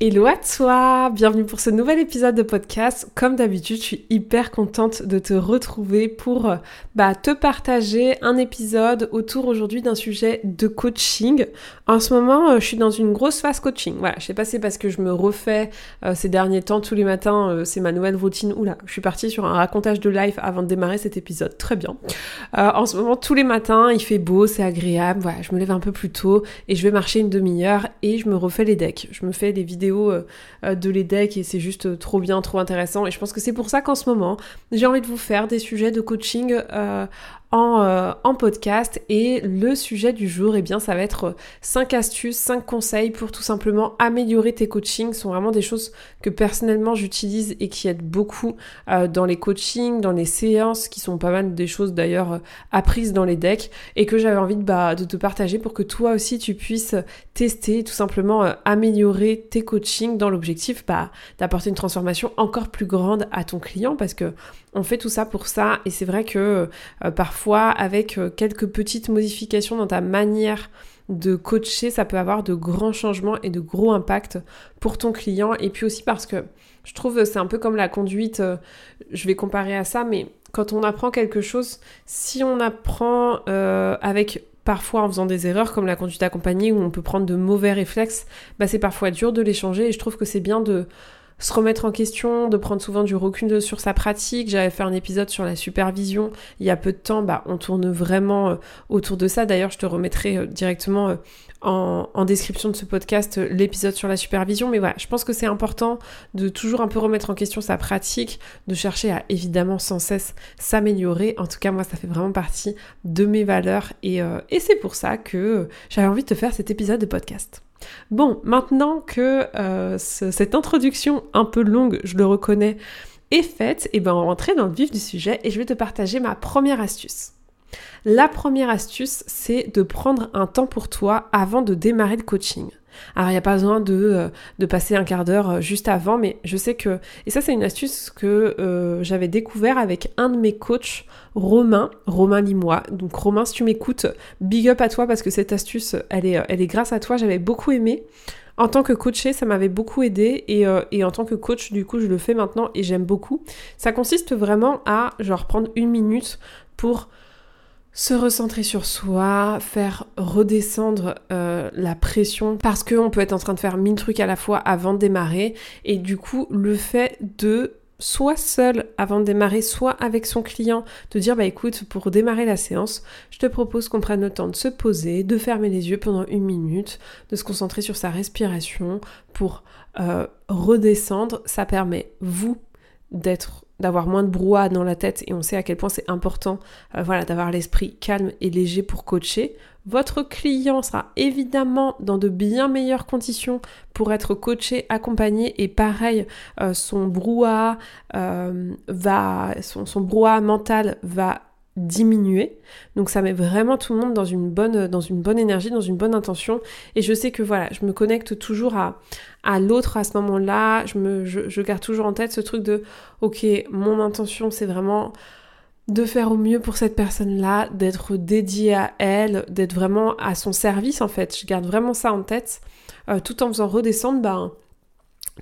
Hello à toi, bienvenue pour ce nouvel épisode de podcast. Comme d'habitude, je suis hyper contente de te retrouver pour bah, te partager un épisode autour aujourd'hui d'un sujet de coaching. En ce moment, euh, je suis dans une grosse phase coaching. Voilà, je sais pas, c'est parce que je me refais euh, ces derniers temps tous les matins, euh, c'est ma nouvelle routine. Oula, je suis partie sur un racontage de live avant de démarrer cet épisode. Très bien. en ce moment, tous les matins, il fait beau, c'est agréable. Voilà, je me lève un peu plus tôt et je vais marcher une demi-heure et je me refais les decks. Je me fais des vidéos euh, euh, de les decks et c'est juste euh, trop bien, trop intéressant. Et je pense que c'est pour ça qu'en ce moment, j'ai envie de vous faire des sujets de coaching en, podcast. Et le sujet du jour, et eh bien, ça va être 5 astuces, 5 conseils pour tout simplement améliorer tes coachings. Ce sont vraiment des choses que personnellement j'utilise et qui aident beaucoup dans les coachings, dans les séances, qui sont pas mal des choses d'ailleurs apprises dans les decks et que j'avais envie de, bah, de te partager pour que toi aussi tu puisses tester, tout simplement améliorer tes coachings dans l'objectif bah, d'apporter une transformation encore plus grande à ton client parce que on fait tout ça pour ça et c'est vrai que parfois fois avec euh, quelques petites modifications dans ta manière de coacher, ça peut avoir de grands changements et de gros impacts pour ton client. Et puis aussi parce que je trouve c'est un peu comme la conduite, euh, je vais comparer à ça, mais quand on apprend quelque chose, si on apprend euh, avec parfois en faisant des erreurs comme la conduite accompagnée où on peut prendre de mauvais réflexes, bah c'est parfois dur de les changer et je trouve que c'est bien de se remettre en question, de prendre souvent du recul sur sa pratique. J'avais fait un épisode sur la supervision il y a peu de temps, bah, on tourne vraiment euh, autour de ça. D'ailleurs, je te remettrai euh, directement euh, en, description de ce podcast l'épisode sur la supervision. Mais voilà, je pense que c'est important de toujours un peu remettre en question sa pratique, de chercher à évidemment sans cesse s'améliorer. En tout cas, moi, ça fait vraiment partie de mes valeurs et, et c'est pour ça que j'avais envie de te faire cet épisode de podcast. Bon, maintenant que euh, cette introduction un peu longue, je le reconnais, est faite, et eh ben on va rentrer dans le vif du sujet et je vais te partager ma première astuce. La première astuce, c'est de prendre un temps pour toi avant de démarrer le coaching. Alors il n'y a pas besoin de, euh, de passer un quart d'heure euh, juste avant, mais je sais que, et ça c'est une astuce que euh, j'avais découvert avec un de mes coachs, Romain, Romain Limois. Donc Romain, si tu m'écoutes, big up à toi parce que cette astuce, elle est, elle est grâce à toi, j'avais beaucoup aimé. En tant que coaché, ça m'avait beaucoup aidé et, et, en tant que coach, du coup, je le fais maintenant et j'aime beaucoup. Ça consiste vraiment à genre prendre une minute pour se recentrer sur soi, faire redescendre euh, la pression parce qu'on peut être en train de faire mille trucs à la fois avant de démarrer et du coup le fait de soit seul avant de démarrer, soit avec son client, de dire bah écoute, pour démarrer la séance, je te propose qu'on prenne le temps de se poser, de fermer les yeux pendant une minute, de se concentrer sur sa respiration pour euh, redescendre. Ça permet, vous, d'être d'avoir moins de brouhaha dans la tête et on sait à quel point c'est important euh, voilà d'avoir l'esprit calme et léger pour coacher. Votre client sera évidemment dans de bien meilleures conditions pour être coaché, accompagné et pareil euh, son brouhaha euh, va son, son brouhaha mental va diminuer. Donc ça met vraiment tout le monde dans une bonne, dans une bonne énergie, dans une bonne intention. Et je sais que voilà, je me connecte toujours à, à l'autre à ce moment-là. Je, me, je, garde toujours en tête ce truc de ok, mon intention c'est vraiment de faire au mieux pour cette personne-là, d'être dédié à elle, d'être vraiment à son service en fait. Je garde vraiment ça en tête, euh, tout en faisant redescendre ben,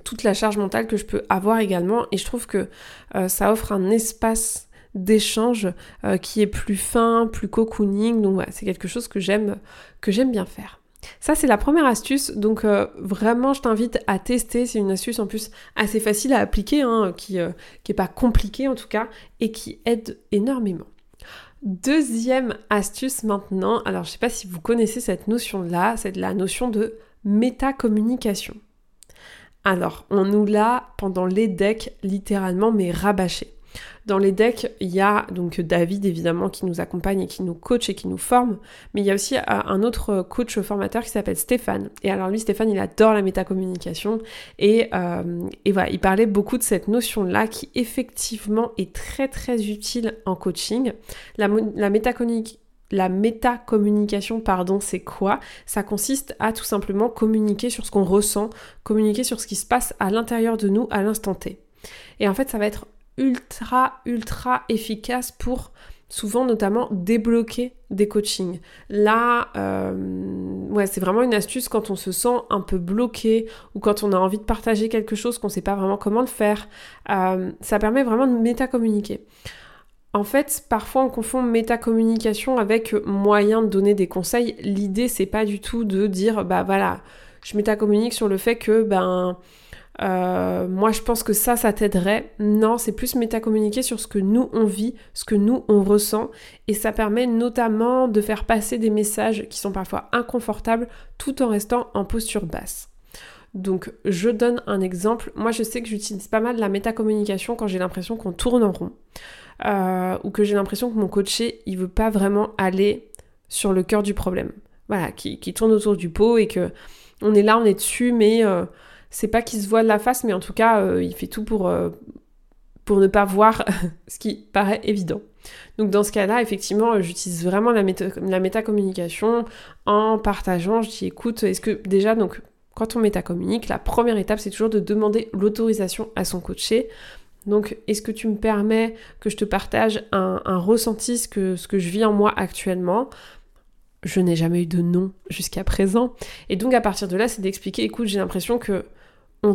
toute la charge mentale que je peux avoir également. Et je trouve que euh, ça offre un espace d'échange euh, qui est plus fin, plus cocooning. Donc voilà, c'est quelque chose que j'aime que j'aime bien faire. Ça, c'est la première astuce. Donc, euh, vraiment, je t'invite à tester. C'est une astuce en plus assez facile à appliquer, hein, qui n'est euh, pas compliquée en tout cas, et qui aide énormément. Deuxième astuce maintenant. Alors, je ne sais pas si vous connaissez cette notion-là. C'est la notion de métacommunication. Alors, on nous l'a pendant les decks littéralement, mais rabâché. Dans les decks, il y a donc David évidemment qui nous accompagne et qui nous coach et qui nous forme, mais il y a aussi euh, un autre coach formateur qui s'appelle Stéphane. Et alors lui, Stéphane, il adore la métacommunication et, euh, voilà, il parlait beaucoup de cette notion-là qui effectivement est très très utile en coaching. La métacommunication, pardon, c'est quoi? Ça consiste à tout simplement communiquer sur ce qu'on ressent, communiquer sur ce qui se passe à l'intérieur de nous à l'instant T. Et en fait, ça va être ultra, ultra efficace pour souvent notamment débloquer des coachings. Là, euh, ouais, c'est vraiment une astuce quand on se sent un peu bloqué ou quand on a envie de partager quelque chose qu'on ne sait pas vraiment comment le faire. Euh, ça permet vraiment de métacommuniquer. En fait, parfois on confond métacommunication avec moyen de donner des conseils. L'idée, c'est pas du tout de dire, bah voilà, je métacommunique sur le fait que, ben, euh, moi je pense que ça, ça t'aiderait. Non, c'est plus métacommuniquer sur ce que nous on vit, ce que nous on ressent. Et ça permet notamment de faire passer des messages qui sont parfois inconfortables tout en restant en posture basse. Donc je donne un exemple. Moi je sais que j'utilise pas mal la métacommunication quand j'ai l'impression qu'on tourne en rond. Euh, ou que j'ai l'impression que mon coaché, il veut pas vraiment aller sur le cœur du problème. Voilà, qui, tourne autour du pot et que on est là, on est dessus, mais euh, c'est pas qu'il se voit de la face, mais en tout cas, euh, il fait tout pour, pour ne pas voir ce qui paraît évident. Donc dans ce cas-là, effectivement, j'utilise vraiment la, la métacommunication en partageant. Je dis écoute, est-ce que déjà, donc quand on métacommunique, la première étape, c'est toujours de demander l'autorisation à son coaché donc, est-ce que tu me permets que je te partage un, ressenti, ce que, ce que je vis en moi actuellement? Je n'ai jamais eu de non jusqu'à présent. Et donc, à partir de là, c'est d'expliquer, écoute, j'ai l'impression que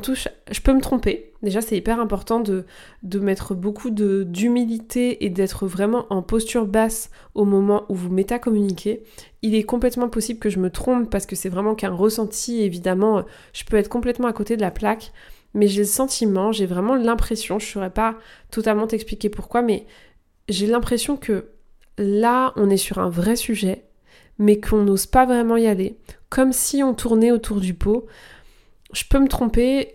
je peux me tromper. Déjà, c'est hyper important de, mettre beaucoup d'humilité et d'être vraiment en posture basse au moment où vous métacommuniquez. Il est complètement possible que je me trompe parce que c'est vraiment qu'un ressenti, évidemment, je peux être complètement à côté de la plaque mais j'ai le sentiment, j'ai vraiment l'impression, je ne saurais pas totalement t'expliquer pourquoi, mais j'ai l'impression que là, on est sur un vrai sujet, mais qu'on n'ose pas vraiment y aller, comme si on tournait autour du pot. Je peux me tromper.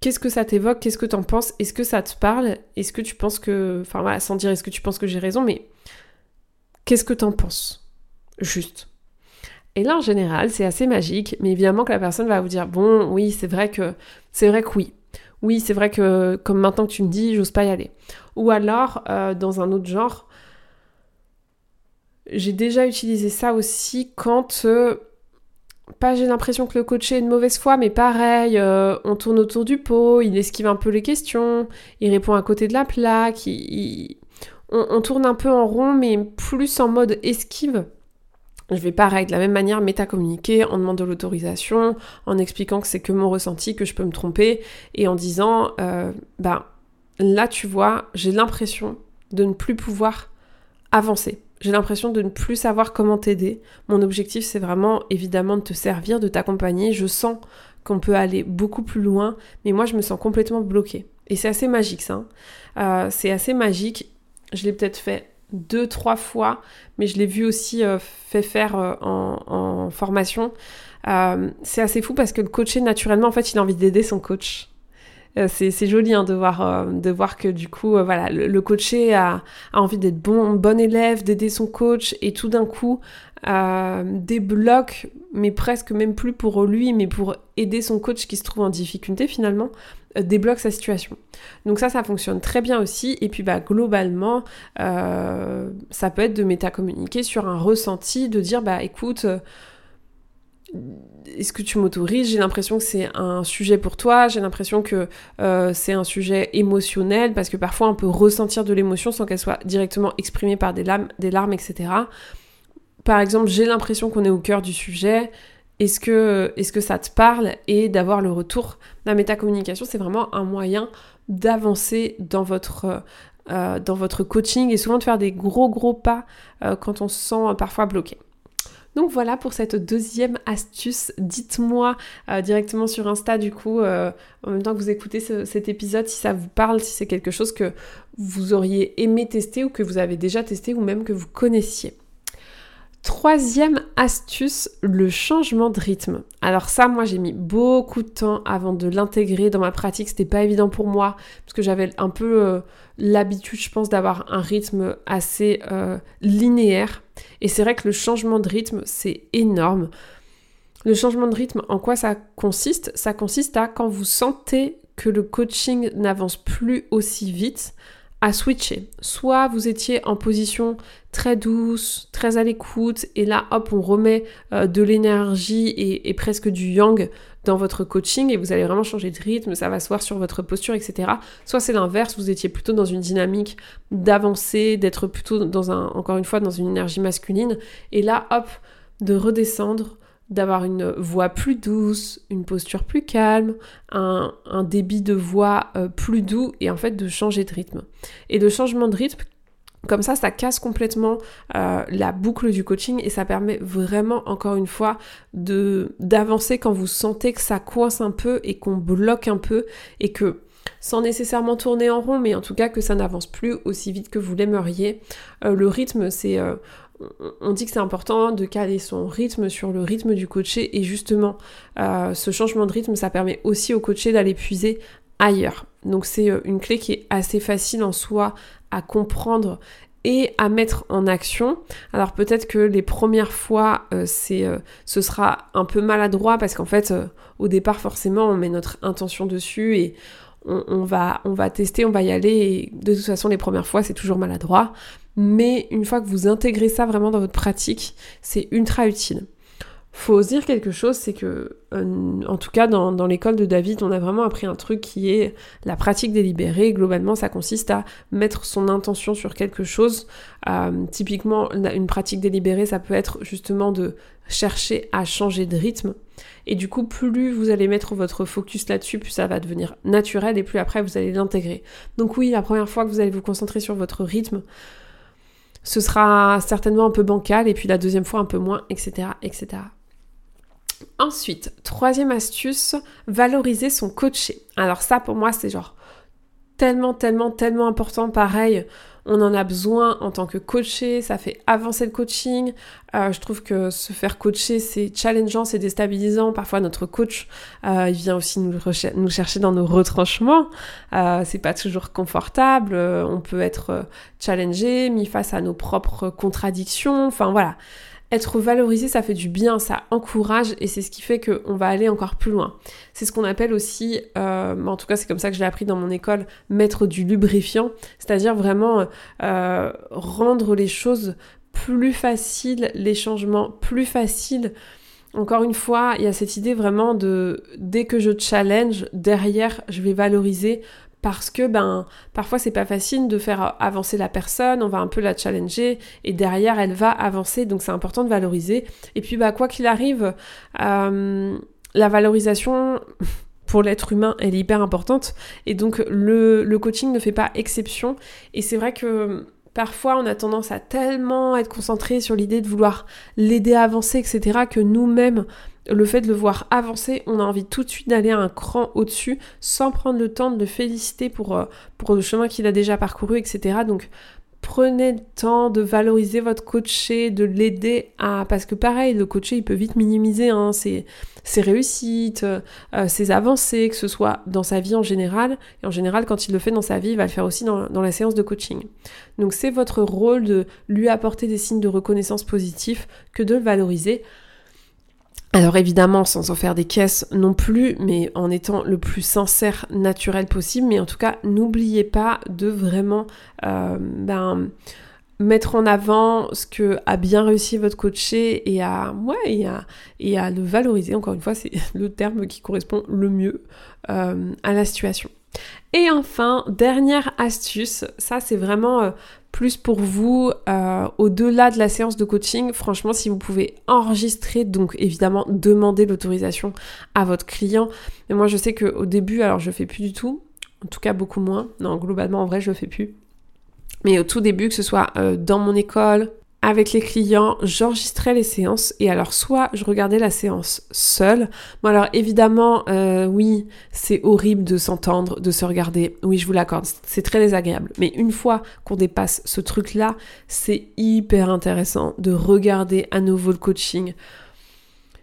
Qu'est-ce que ça t'évoque? Qu'est-ce que t'en penses? Est-ce que ça te parle? Est-ce que tu penses que... Enfin voilà, sans dire est-ce que tu penses que j'ai raison, mais qu'est-ce que t'en penses? Juste. Et là, en général, c'est assez magique, mais évidemment que la personne va vous dire bon, oui, c'est vrai que c'est vrai que oui. Oui, c'est vrai que comme maintenant que tu me dis, j'ose pas y aller. Ou alors, euh, dans un autre genre, j'ai déjà utilisé ça aussi quand euh, pas j'ai l'impression que le coach est une mauvaise foi, mais pareil, euh, on tourne autour du pot, il esquive un peu les questions, il répond à côté de la plaque, on, tourne un peu en rond, mais plus en mode esquive je vais pareil, de la même manière, métacommuniquer en demandant l'autorisation, en expliquant que c'est que mon ressenti, que je peux me tromper, et en disant, euh, bah là tu vois, j'ai l'impression de ne plus pouvoir avancer. J'ai l'impression de ne plus savoir comment t'aider. Mon objectif, c'est vraiment évidemment de te servir, de t'accompagner. Je sens qu'on peut aller beaucoup plus loin, mais moi, je me sens complètement bloquée. Et c'est assez magique, ça. Hein. Euh, c'est assez magique. Je l'ai peut-être fait deux, trois fois, mais je l'ai vu aussi euh, fait faire euh, en, formation. Euh, c'est assez fou parce que le coaché, naturellement, en fait, il a envie d'aider son coach. C'est joli hein, de, voir, voir que du coup, voilà, le, coaché a, envie d'être bon, élève, d'aider son coach, et tout d'un coup, débloque, mais presque même plus pour lui, mais pour aider son coach qui se trouve en difficulté finalement, euh, débloque sa situation. Donc ça, ça fonctionne très bien aussi. Et puis bah, globalement, euh, ça peut être de métacommuniquer sur un ressenti, de dire bah écoute, euh, est-ce que tu m'autorises? J'ai l'impression que c'est un sujet pour toi, j'ai l'impression que c'est un sujet émotionnel, parce que parfois on peut ressentir de l'émotion sans qu'elle soit directement exprimée par des larmes, des larmes, etc. Par exemple, j'ai l'impression qu'on est au cœur du sujet, est-ce que, ça te parle? Et d'avoir le retour La métacommunication, c'est vraiment un moyen d'avancer dans votre, euh, dans votre coaching et souvent de faire des gros gros pas euh, quand on se sent parfois bloqué. Donc voilà pour cette deuxième astuce. Dites-moi euh, directement sur Insta du coup, en même temps que vous écoutez cet épisode, si ça vous parle, si c'est quelque chose que vous auriez aimé tester ou que vous avez déjà testé ou même que vous connaissiez. Troisième astuce, le changement de rythme. Alors ça, moi j'ai mis beaucoup de temps avant de l'intégrer dans ma pratique. C'était pas évident pour moi parce que j'avais un peu euh, l'habitude, je pense, d'avoir un rythme assez euh, linéaire. Et c'est vrai que le changement de rythme, c'est énorme. Le changement de rythme, en quoi ça consiste? Ça consiste à quand vous sentez que le coaching n'avance plus aussi vite, à switcher. Soit vous étiez en position très douce, très à l'écoute, et là, hop, on remet euh, de l'énergie et, presque du yang dans votre coaching et vous allez vraiment changer de rythme, ça va se voir sur votre posture, etc. Soit c'est l'inverse, vous étiez plutôt dans une dynamique d'avancer, d'être plutôt dans un, encore une fois, dans une énergie masculine, et là, hop, de redescendre d'avoir une voix plus douce, une posture plus calme, un, débit de voix euh, plus doux et en fait de changer de rythme. Et le changement de rythme, comme ça, ça casse complètement euh, la boucle du coaching et ça permet vraiment, encore une fois, d'avancer quand vous sentez que ça coince un peu et qu'on bloque un peu et que sans nécessairement tourner en rond, mais en tout cas que ça n'avance plus aussi vite que vous l'aimeriez. Euh, le rythme, c'est on dit que c'est important de caler son rythme sur le rythme du coaché et justement euh, ce changement de rythme ça permet aussi au coaché d'aller puiser ailleurs. Donc c'est euh, une clé qui est assez facile en soi à comprendre et à mettre en action. Alors peut-être que les premières fois euh, c'est ce sera un peu maladroit parce qu'en fait au départ forcément on met notre intention dessus et on, va, on va tester, on va y aller et de toute façon les premières fois c'est toujours maladroit mais une fois que vous intégrez ça vraiment dans votre pratique, c'est ultra utile. Faut se dire quelque chose, c'est que, euh, en tout cas dans, l'école de David, on a vraiment appris un truc qui est la pratique délibérée. Globalement, ça consiste à mettre son intention sur quelque chose. Euh, typiquement, une pratique délibérée, ça peut être justement de chercher à changer de rythme. Et du coup, plus vous allez mettre votre focus là-dessus, plus ça va devenir naturel et plus après vous allez l'intégrer. Donc oui, la première fois que vous allez vous concentrer sur votre rythme, ce sera certainement un peu bancal et puis la deuxième fois un peu moins, etc. etc. Ensuite, troisième astuce, valoriser son coaché. Alors ça pour moi c'est genre tellement, tellement, tellement important. Pareil, on en a besoin en tant que coaché, ça fait avancer le coaching. Euh, je trouve que se faire coacher, c'est challengeant, c'est déstabilisant. Parfois, notre coach, euh, il vient aussi nous, chercher dans nos retranchements. Euh, c'est pas toujours confortable. on peut être challengé, mis face à nos propres contradictions. Enfin voilà être valorisé, ça fait du bien, ça encourage et c'est ce qui fait qu'on va aller encore plus loin. C'est ce qu'on appelle aussi, euh, en tout cas c'est comme ça que je l'ai appris dans mon école, mettre du lubrifiant, c'est-à-dire vraiment euh, rendre les choses plus faciles, les changements plus faciles. Encore une fois, il y a cette idée vraiment de dès que je challenge, derrière, je vais valoriser parce que ben parfois c'est pas facile de faire avancer la personne, on va un peu la challenger et derrière elle va avancer donc c'est important de valoriser. Et puis bah quoi qu'il arrive euh, la valorisation pour l'être humain elle est hyper importante. Et donc le, le coaching ne fait pas exception. Et c'est vrai que Parfois, on a tendance à tellement être concentré sur l'idée de vouloir l'aider à avancer, etc., que nous-mêmes, le fait de le voir avancer, on a envie tout de suite d'aller un cran au-dessus sans prendre le temps de le féliciter pour, euh, pour le chemin qu'il a déjà parcouru, etc. Donc prenez le temps de valoriser votre coaché, de l'aider à... Parce que pareil, le coaché, il peut vite minimiser hein, ses, réussites, euh, ses avancées, que ce soit dans sa vie en général. Et en général, quand il le fait dans sa vie, il va le faire aussi dans, dans la séance de coaching. Donc c'est votre rôle de lui apporter des signes de reconnaissance positifs que de le valoriser. Alors évidemment, sans en faire des caisses non plus, mais en étant le plus sincère, naturel possible. Mais en tout cas, n'oubliez pas de vraiment euh, ben, mettre en avant ce que a bien réussi votre coaché et à, ouais, et à, et à le valoriser. Encore une fois, c'est le terme qui correspond le mieux euh, à la situation. Et enfin, dernière astuce, ça c'est vraiment euh, plus pour vous euh, au-delà de la séance de coaching. Franchement, si vous pouvez enregistrer, donc évidemment demander l'autorisation à votre client. Mais moi je sais qu'au début, alors je fais plus du tout, en tout cas beaucoup moins. Non, globalement en vrai je fais plus. Mais au tout début, que ce soit euh, dans mon école, avec les clients, j'enregistrais les séances et alors soit je regardais la séance seule. Bon alors évidemment, euh, oui, c'est horrible de s'entendre, de se regarder. Oui, je vous l'accorde, c'est très désagréable. Mais une fois qu'on dépasse ce truc-là, c'est hyper intéressant de regarder à nouveau le coaching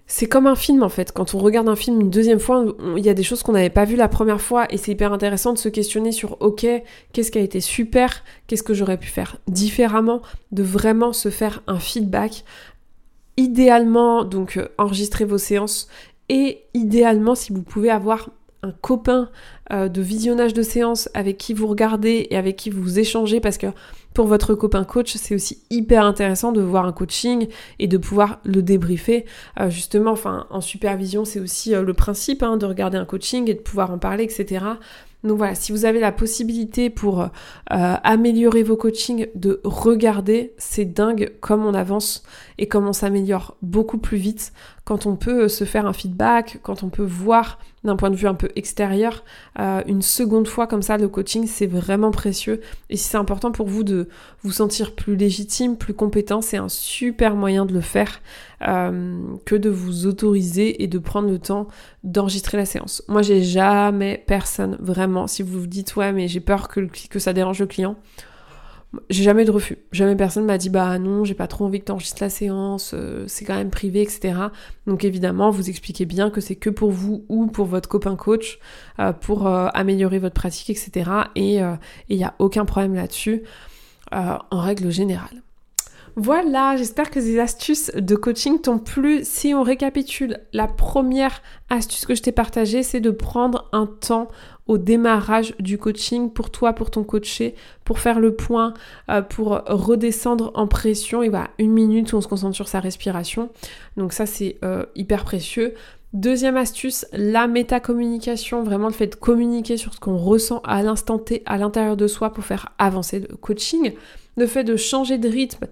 c'est comme un film en fait. Quand on regarde un film une deuxième fois, il y a des choses qu'on n'avait pas vues la première fois et c'est hyper intéressant de se questionner sur ok, qu'est-ce qui a été super, qu'est-ce que j'aurais pu faire différemment, de vraiment se faire un feedback. Idéalement, donc euh, enregistrer vos séances et idéalement si vous pouvez avoir copain euh, de visionnage de séance avec qui vous regardez et avec qui vous échangez parce que pour votre copain coach, c'est aussi hyper intéressant de voir un coaching et de pouvoir le débriefer. Euh, justement, enfin, en supervision, c'est aussi euh, le principe hein, de regarder un coaching et de pouvoir en parler, etc. Donc voilà, si vous avez la possibilité pour améliorer vos coachings, de regarder, c'est dingue comme on avance et comme on s'améliore beaucoup plus vite quand on peut se faire un feedback, quand on peut voir d'un point de vue un peu extérieur une seconde fois comme ça le coaching, c'est vraiment précieux. Et si c'est important pour vous de vous sentir plus légitime, plus compétent, c'est un super moyen de le faire euh, que de vous autoriser et de prendre le temps d'enregistrer la séance. Moi, j'ai jamais personne, vraiment, si vous vous dites ouais, mais j'ai peur que ça dérange le client. J'ai jamais de refus. Jamais personne m'a dit bah non, j'ai pas trop envie que tu enregistres la séance, euh, c'est quand même privé, etc. Donc évidemment, vous expliquez bien que c'est que pour vous ou pour votre copain coach euh, pour améliorer votre pratique, etc. Et il n'y a aucun problème là-dessus. Euh, en règle générale. Voilà, j'espère que ces astuces de coaching t'ont plu. Si on récapitule, la première astuce que je t'ai partagée, c'est de prendre un temps au démarrage du coaching pour toi, pour ton coaché, pour faire le point, euh, pour redescendre en pression. Et voilà, une minute où on se concentre sur sa respiration. Donc ça, c'est euh, hyper précieux. Deuxième astuce, la métacommunication, vraiment le fait de communiquer sur ce qu'on ressent à l'instant T à l'intérieur de soi pour faire avancer le coaching. Le fait de changer de rythme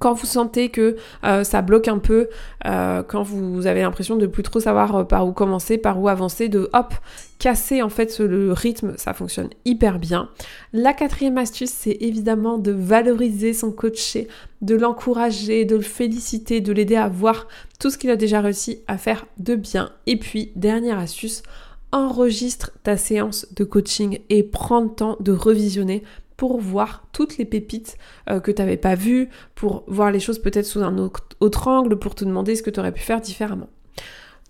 quand vous sentez que euh, ça bloque un peu, quand vous avez l'impression de plus trop savoir par où commencer, par où avancer, de hop, casser en fait le rythme, ça fonctionne hyper bien. La quatrième astuce, c'est évidemment de valoriser son coaché, de l'encourager, de le féliciter, de l'aider à voir tout ce qu'il a déjà réussi à faire de bien. Et puis, dernière astuce, enregistre ta séance de coaching et prends le temps de revisionner pour voir toutes les pépites euh, que tu n'avais pas vues, pour voir les choses peut-être sous un autre angle, pour te demander ce que tu aurais pu faire différemment.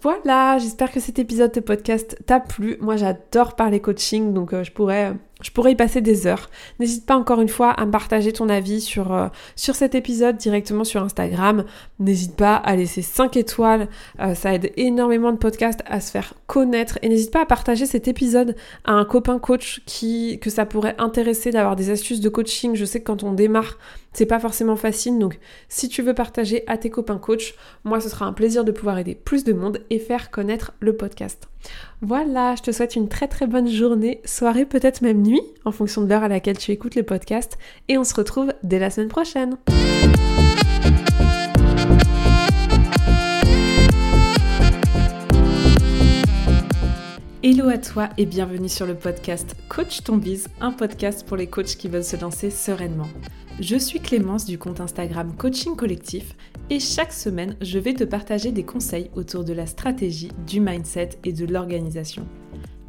Voilà, j'espère que cet épisode de podcast t'a plu. Moi j'adore parler coaching, donc euh, je pourrais je pourrais y passer des heures. N'hésite pas encore une fois à me partager ton avis sur, euh, cet épisode directement sur Instagram. N'hésite pas à laisser 5 étoiles. Euh, ça aide énormément de podcast à se faire connaître. Et n'hésite pas à partager cet épisode à un copain coach qui, que ça pourrait intéresser d'avoir des astuces de coaching. Je sais que quand on démarre, c'est pas forcément facile. Donc si tu veux partager à tes copains coach, moi ce sera un plaisir de pouvoir aider plus de monde et faire connaître le podcast. Voilà, je te souhaite une très très bonne journée, soirée, peut-être même nuit, en fonction de l'heure à laquelle tu écoutes le podcast, et on se retrouve dès la semaine prochaine. Hello à toi et bienvenue sur le podcast Coach ton bise, un podcast pour les coachs qui veulent se lancer sereinement. Je suis Clémence du compte Instagram Coaching Collectif et chaque semaine, je vais te partager des conseils autour de la stratégie, du mindset et de l'organisation.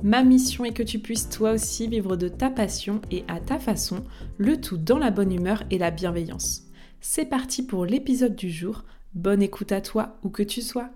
Ma mission est que tu puisses toi aussi vivre de ta passion et à ta façon, le tout dans la bonne humeur et la bienveillance. C'est parti pour l'épisode du jour. Bonne écoute à toi où que tu sois.